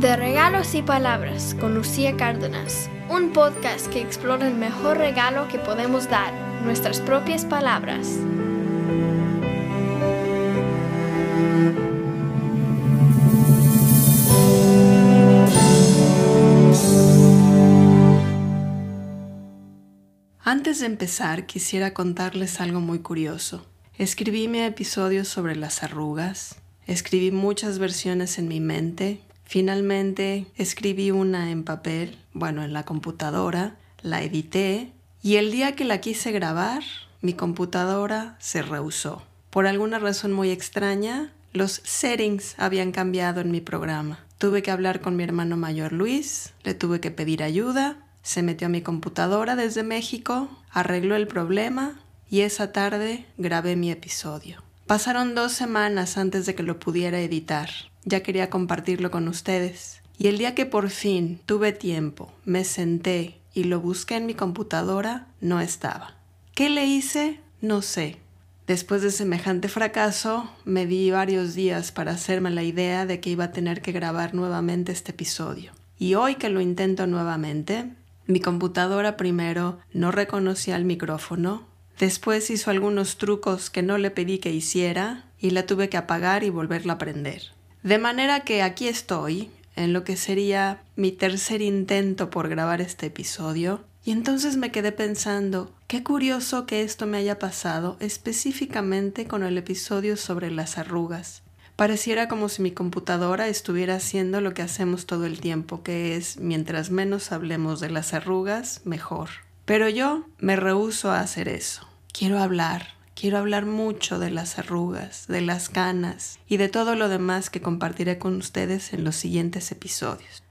De Regalos y Palabras con Lucía Cárdenas, un podcast que explora el mejor regalo que podemos dar, nuestras propias palabras. Antes de empezar, quisiera contarles algo muy curioso. Escribí mi episodio sobre las arrugas, escribí muchas versiones en mi mente, finalmente escribí una en papel, bueno, en la computadora, la edité y el día que la quise grabar, mi computadora se rehusó. Por alguna razón muy extraña, los settings habían cambiado en mi programa. Tuve que hablar con mi hermano mayor Luis, le tuve que pedir ayuda se metió a mi computadora desde México, arregló el problema y esa tarde grabé mi episodio. Pasaron dos semanas antes de que lo pudiera editar. Ya quería compartirlo con ustedes. Y el día que por fin tuve tiempo, me senté y lo busqué en mi computadora, no estaba. ¿Qué le hice? No sé. Después de semejante fracaso, me di varios días para hacerme la idea de que iba a tener que grabar nuevamente este episodio. Y hoy que lo intento nuevamente, mi computadora primero no reconocía el micrófono, después hizo algunos trucos que no le pedí que hiciera y la tuve que apagar y volverla a prender. De manera que aquí estoy, en lo que sería mi tercer intento por grabar este episodio, y entonces me quedé pensando, qué curioso que esto me haya pasado específicamente con el episodio sobre las arrugas. Pareciera como si mi computadora estuviera haciendo lo que hacemos todo el tiempo, que es mientras menos hablemos de las arrugas, mejor. Pero yo me rehúso a hacer eso. Quiero hablar, quiero hablar mucho de las arrugas, de las canas y de todo lo demás que compartiré con ustedes en los siguientes episodios.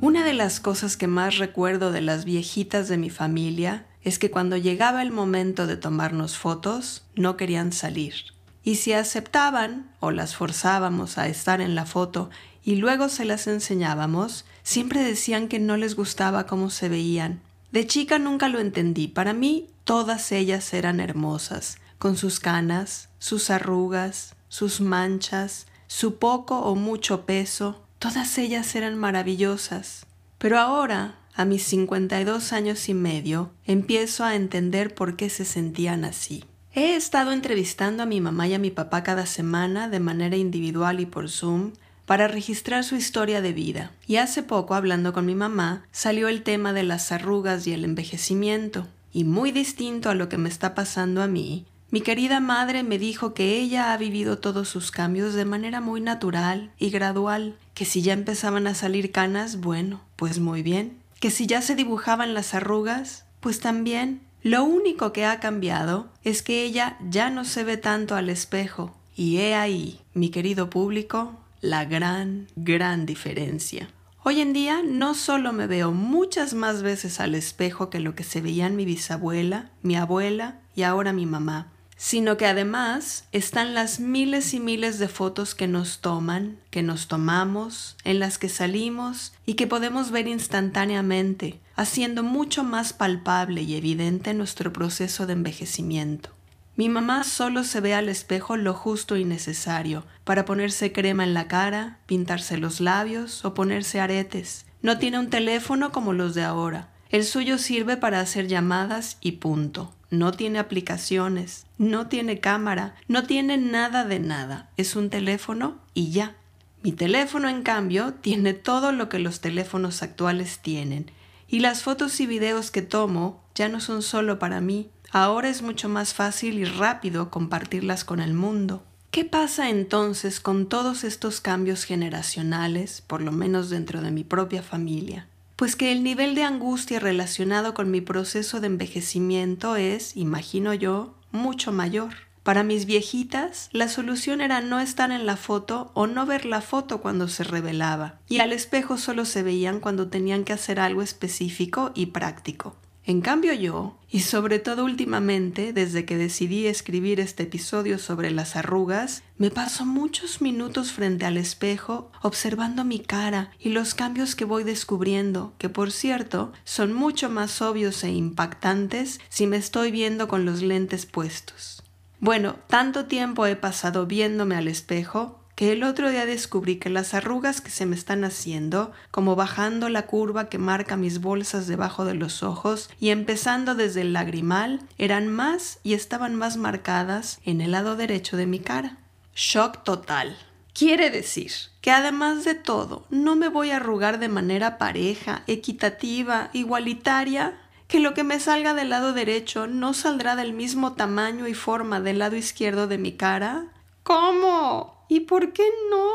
Una de las cosas que más recuerdo de las viejitas de mi familia es que cuando llegaba el momento de tomarnos fotos, no querían salir. Y si aceptaban o las forzábamos a estar en la foto y luego se las enseñábamos, siempre decían que no les gustaba cómo se veían. De chica nunca lo entendí. Para mí todas ellas eran hermosas, con sus canas, sus arrugas, sus manchas, su poco o mucho peso. Todas ellas eran maravillosas. Pero ahora, a mis 52 años y medio, empiezo a entender por qué se sentían así. He estado entrevistando a mi mamá y a mi papá cada semana de manera individual y por Zoom para registrar su historia de vida. Y hace poco, hablando con mi mamá, salió el tema de las arrugas y el envejecimiento. Y muy distinto a lo que me está pasando a mí, mi querida madre me dijo que ella ha vivido todos sus cambios de manera muy natural y gradual, que si ya empezaban a salir canas, bueno, pues muy bien, que si ya se dibujaban las arrugas, pues también. Lo único que ha cambiado es que ella ya no se ve tanto al espejo. Y he ahí, mi querido público, la gran, gran diferencia. Hoy en día no solo me veo muchas más veces al espejo que lo que se veían mi bisabuela, mi abuela y ahora mi mamá, sino que además están las miles y miles de fotos que nos toman, que nos tomamos, en las que salimos y que podemos ver instantáneamente, haciendo mucho más palpable y evidente nuestro proceso de envejecimiento. Mi mamá solo se ve al espejo lo justo y necesario para ponerse crema en la cara, pintarse los labios o ponerse aretes. No tiene un teléfono como los de ahora. El suyo sirve para hacer llamadas y punto no tiene aplicaciones, no tiene cámara, no tiene nada de nada. Es un teléfono y ya. Mi teléfono, en cambio, tiene todo lo que los teléfonos actuales tienen. Y las fotos y videos que tomo ya no son solo para mí. Ahora es mucho más fácil y rápido compartirlas con el mundo. ¿Qué pasa entonces con todos estos cambios generacionales, por lo menos dentro de mi propia familia? pues que el nivel de angustia relacionado con mi proceso de envejecimiento es, imagino yo, mucho mayor. Para mis viejitas, la solución era no estar en la foto o no ver la foto cuando se revelaba, y al espejo solo se veían cuando tenían que hacer algo específico y práctico. En cambio yo, y sobre todo últimamente, desde que decidí escribir este episodio sobre las arrugas, me paso muchos minutos frente al espejo observando mi cara y los cambios que voy descubriendo, que por cierto son mucho más obvios e impactantes si me estoy viendo con los lentes puestos. Bueno, tanto tiempo he pasado viéndome al espejo que el otro día descubrí que las arrugas que se me están haciendo, como bajando la curva que marca mis bolsas debajo de los ojos y empezando desde el lagrimal, eran más y estaban más marcadas en el lado derecho de mi cara. Shock total. Quiere decir que además de todo, no me voy a arrugar de manera pareja, equitativa, igualitaria, que lo que me salga del lado derecho no saldrá del mismo tamaño y forma del lado izquierdo de mi cara. ¿Cómo? ¿Y por qué no?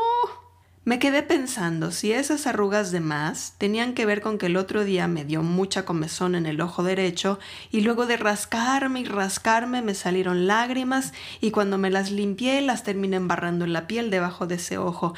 Me quedé pensando si esas arrugas de más tenían que ver con que el otro día me dio mucha comezón en el ojo derecho y luego de rascarme y rascarme me salieron lágrimas y cuando me las limpié las terminé embarrando en la piel debajo de ese ojo.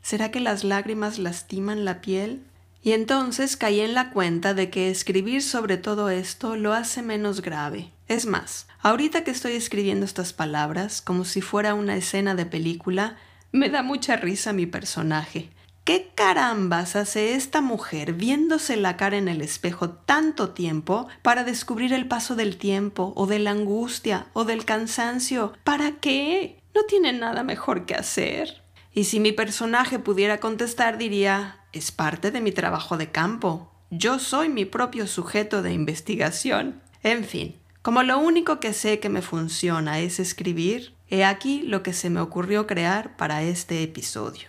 ¿Será que las lágrimas lastiman la piel? Y entonces caí en la cuenta de que escribir sobre todo esto lo hace menos grave. Es más, ahorita que estoy escribiendo estas palabras, como si fuera una escena de película, me da mucha risa mi personaje. ¿Qué carambas hace esta mujer viéndose la cara en el espejo tanto tiempo para descubrir el paso del tiempo o de la angustia o del cansancio? ¿Para qué? No tiene nada mejor que hacer. Y si mi personaje pudiera contestar diría, es parte de mi trabajo de campo. Yo soy mi propio sujeto de investigación. En fin, como lo único que sé que me funciona es escribir, He aquí lo que se me ocurrió crear para este episodio.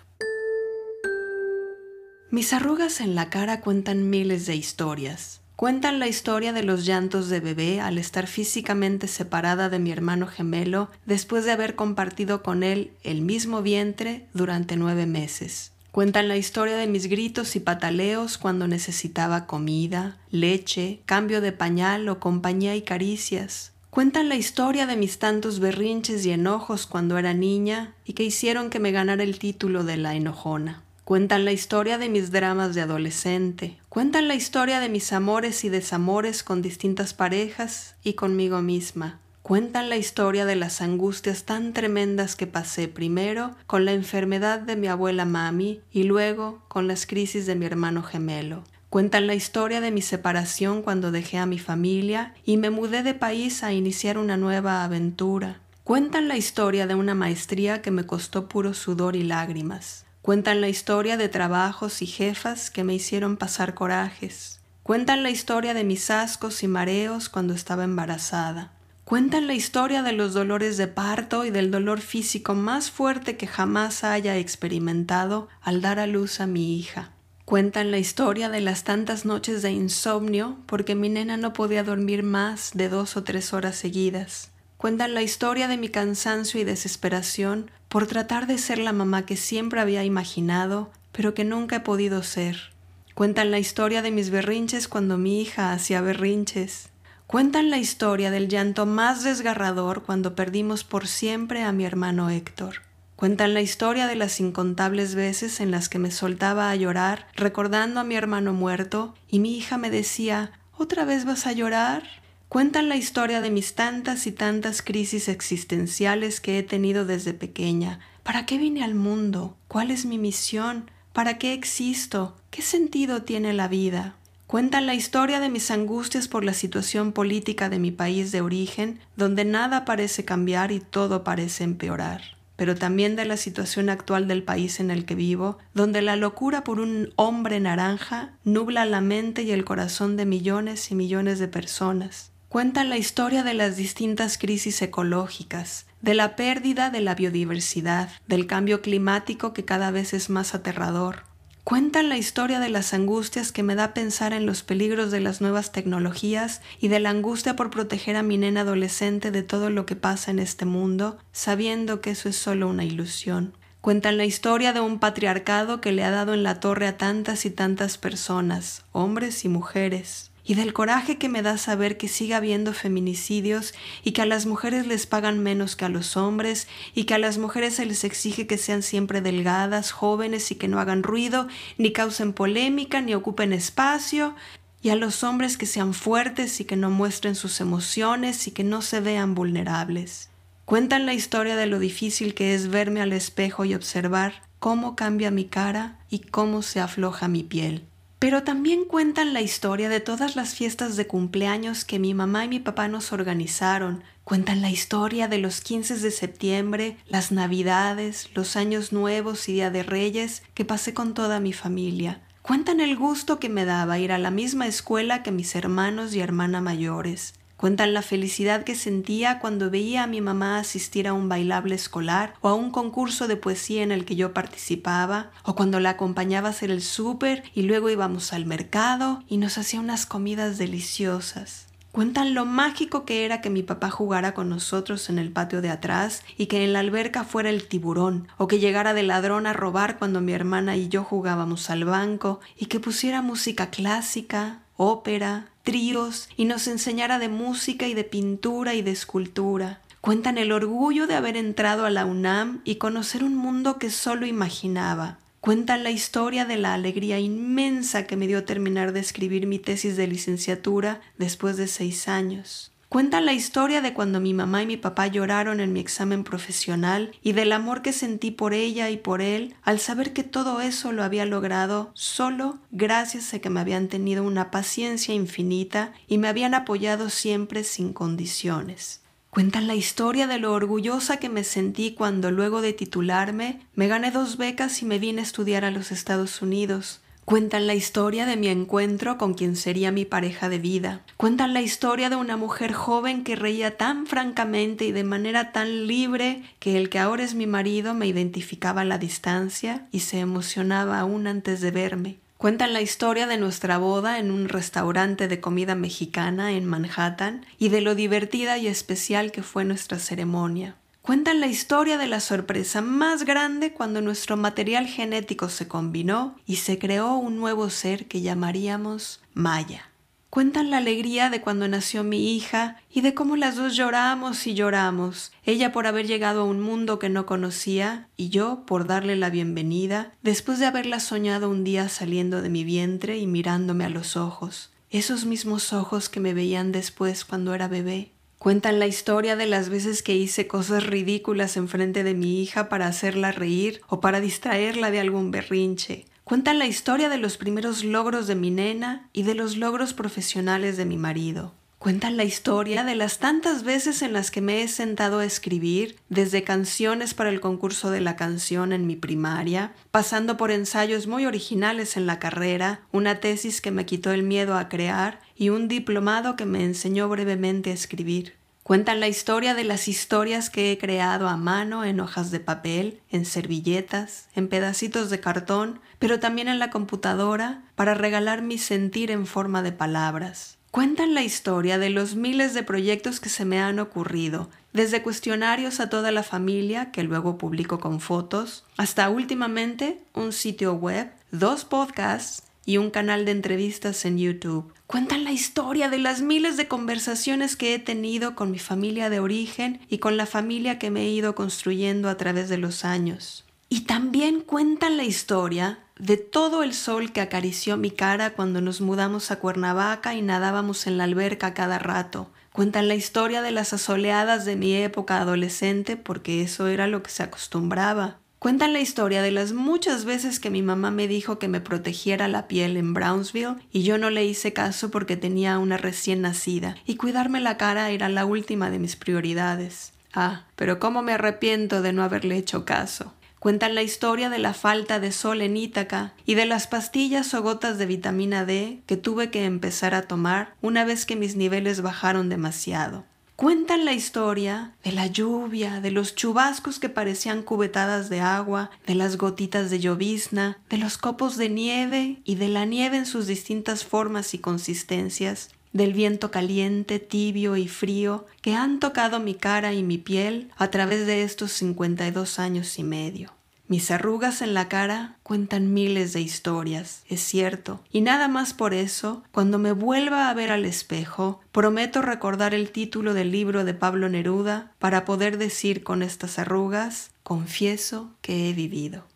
Mis arrugas en la cara cuentan miles de historias. Cuentan la historia de los llantos de bebé al estar físicamente separada de mi hermano gemelo después de haber compartido con él el mismo vientre durante nueve meses. Cuentan la historia de mis gritos y pataleos cuando necesitaba comida, leche, cambio de pañal o compañía y caricias. Cuentan la historia de mis tantos berrinches y enojos cuando era niña y que hicieron que me ganara el título de la enojona. Cuentan la historia de mis dramas de adolescente. Cuentan la historia de mis amores y desamores con distintas parejas y conmigo misma. Cuentan la historia de las angustias tan tremendas que pasé primero con la enfermedad de mi abuela mami y luego con las crisis de mi hermano gemelo. Cuentan la historia de mi separación cuando dejé a mi familia y me mudé de país a iniciar una nueva aventura. Cuentan la historia de una maestría que me costó puro sudor y lágrimas. Cuentan la historia de trabajos y jefas que me hicieron pasar corajes. Cuentan la historia de mis ascos y mareos cuando estaba embarazada. Cuentan la historia de los dolores de parto y del dolor físico más fuerte que jamás haya experimentado al dar a luz a mi hija. Cuentan la historia de las tantas noches de insomnio porque mi nena no podía dormir más de dos o tres horas seguidas. Cuentan la historia de mi cansancio y desesperación por tratar de ser la mamá que siempre había imaginado, pero que nunca he podido ser. Cuentan la historia de mis berrinches cuando mi hija hacía berrinches. Cuentan la historia del llanto más desgarrador cuando perdimos por siempre a mi hermano Héctor. Cuentan la historia de las incontables veces en las que me soltaba a llorar recordando a mi hermano muerto y mi hija me decía, ¿otra vez vas a llorar? Cuentan la historia de mis tantas y tantas crisis existenciales que he tenido desde pequeña. ¿Para qué vine al mundo? ¿Cuál es mi misión? ¿Para qué existo? ¿Qué sentido tiene la vida? Cuentan la historia de mis angustias por la situación política de mi país de origen, donde nada parece cambiar y todo parece empeorar pero también de la situación actual del país en el que vivo, donde la locura por un hombre naranja nubla la mente y el corazón de millones y millones de personas. Cuentan la historia de las distintas crisis ecológicas, de la pérdida de la biodiversidad, del cambio climático que cada vez es más aterrador, Cuentan la historia de las angustias que me da pensar en los peligros de las nuevas tecnologías y de la angustia por proteger a mi nena adolescente de todo lo que pasa en este mundo, sabiendo que eso es solo una ilusión. Cuentan la historia de un patriarcado que le ha dado en la torre a tantas y tantas personas, hombres y mujeres, y del coraje que me da saber que siga habiendo feminicidios y que a las mujeres les pagan menos que a los hombres y que a las mujeres se les exige que sean siempre delgadas, jóvenes y que no hagan ruido, ni causen polémica, ni ocupen espacio, y a los hombres que sean fuertes y que no muestren sus emociones y que no se vean vulnerables. Cuentan la historia de lo difícil que es verme al espejo y observar cómo cambia mi cara y cómo se afloja mi piel Pero también cuentan la historia de todas las fiestas de cumpleaños que mi mamá y mi papá nos organizaron. Cuentan la historia de los 15 de septiembre, las navidades, los años nuevos y Día de Reyes que pasé con toda mi familia. Cuentan el gusto que me daba ir a la misma escuela que mis hermanos y hermana mayores. Cuentan la felicidad que sentía cuando veía a mi mamá asistir a un bailable escolar o a un concurso de poesía en el que yo participaba, o cuando la acompañaba a hacer el súper y luego íbamos al mercado y nos hacía unas comidas deliciosas. Cuentan lo mágico que era que mi papá jugara con nosotros en el patio de atrás y que en la alberca fuera el tiburón, o que llegara de ladrón a robar cuando mi hermana y yo jugábamos al banco, y que pusiera música clásica, ópera, tríos, y nos enseñara de música y de pintura y de escultura. Cuentan el orgullo de haber entrado a la UNAM y conocer un mundo que solo imaginaba, Cuentan la historia de la alegría inmensa que me dio terminar de escribir mi tesis de licenciatura después de seis años. Cuentan la historia de cuando mi mamá y mi papá lloraron en mi examen profesional y del amor que sentí por ella y por él al saber que todo eso lo había logrado solo gracias a que me habían tenido una paciencia infinita y me habían apoyado siempre sin condiciones. Cuentan la historia de lo orgullosa que me sentí cuando luego de titularme me gané dos becas y me vine a estudiar a los Estados Unidos. Cuentan la historia de mi encuentro con quien sería mi pareja de vida. Cuentan la historia de una mujer joven que reía tan francamente y de manera tan libre que el que ahora es mi marido me identificaba a la distancia y se emocionaba aún antes de verme. Cuentan la historia de nuestra boda en un restaurante de comida mexicana en Manhattan y de lo divertida y especial que fue nuestra ceremonia. Cuentan la historia de la sorpresa más grande cuando nuestro material genético se combinó y se creó un nuevo ser que llamaríamos Maya. Cuentan la alegría de cuando nació mi hija y de cómo las dos lloramos y lloramos, ella por haber llegado a un mundo que no conocía y yo por darle la bienvenida después de haberla soñado un día saliendo de mi vientre y mirándome a los ojos, esos mismos ojos que me veían después cuando era bebé. Cuentan la historia de las veces que hice cosas ridículas enfrente de mi hija para hacerla reír o para distraerla de algún berrinche, Cuentan la historia de los primeros logros de mi nena y de los logros profesionales de mi marido. Cuentan la historia de las tantas veces en las que me he sentado a escribir, desde canciones para el concurso de la canción en mi primaria, pasando por ensayos muy originales en la carrera, una tesis que me quitó el miedo a crear y un diplomado que me enseñó brevemente a escribir. Cuentan la historia de las historias que he creado a mano en hojas de papel, en servilletas, en pedacitos de cartón, pero también en la computadora para regalar mi sentir en forma de palabras. Cuentan la historia de los miles de proyectos que se me han ocurrido, desde cuestionarios a toda la familia, que luego publico con fotos, hasta últimamente un sitio web, dos podcasts y un canal de entrevistas en YouTube. Cuentan la historia de las miles de conversaciones que he tenido con mi familia de origen y con la familia que me he ido construyendo a través de los años. Y también cuentan la historia de todo el sol que acarició mi cara cuando nos mudamos a Cuernavaca y nadábamos en la alberca cada rato. Cuentan la historia de las asoleadas de mi época adolescente porque eso era lo que se acostumbraba. Cuentan la historia de las muchas veces que mi mamá me dijo que me protegiera la piel en Brownsville y yo no le hice caso porque tenía una recién nacida y cuidarme la cara era la última de mis prioridades. Ah, pero cómo me arrepiento de no haberle hecho caso. Cuentan la historia de la falta de sol en Ítaca y de las pastillas o gotas de vitamina D que tuve que empezar a tomar una vez que mis niveles bajaron demasiado. Cuentan la historia de la lluvia, de los chubascos que parecían cubetadas de agua, de las gotitas de llovizna, de los copos de nieve y de la nieve en sus distintas formas y consistencias, del viento caliente, tibio y frío que han tocado mi cara y mi piel a través de estos 52 años y medio. Mis arrugas en la cara cuentan miles de historias, es cierto, y nada más por eso, cuando me vuelva a ver al espejo, prometo recordar el título del libro de Pablo Neruda para poder decir con estas arrugas, confieso que he vivido.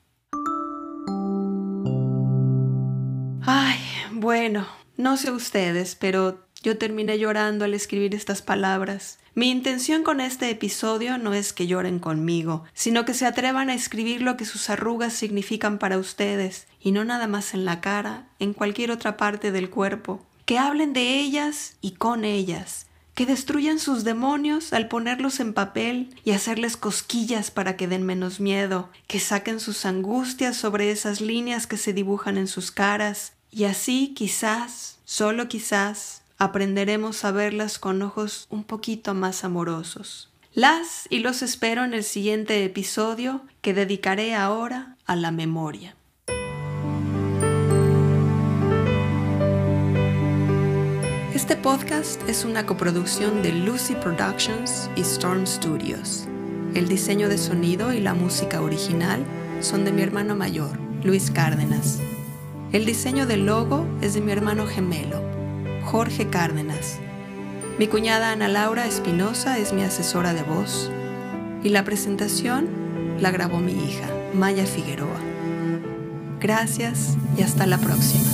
Ay, bueno, no sé ustedes, pero Yo terminé llorando al escribir estas palabras. Mi intención con este episodio no es que lloren conmigo, sino que se atrevan a escribir lo que sus arrugas significan para ustedes, y no nada más en la cara, en cualquier otra parte del cuerpo. Que hablen de ellas y con ellas, que destruyan sus demonios al ponerlos en papel y hacerles cosquillas para que den menos miedo, que saquen sus angustias sobre esas líneas que se dibujan en sus caras, y así quizás, solo quizás, aprenderemos a verlas con ojos un poquito más amorosos. Las y los espero en el siguiente episodio que dedicaré ahora a la memoria. Este podcast es una coproducción de Lucy Productions y Storm Studios. El diseño de sonido y la música original son de mi hermano mayor, Luis Cárdenas. El diseño del logo es de mi hermano gemelo, Jorge Cárdenas. Mi cuñada Ana Laura Espinosa es mi asesora de voz y la presentación la grabó mi hija, Maya Figueroa. Gracias y hasta la próxima.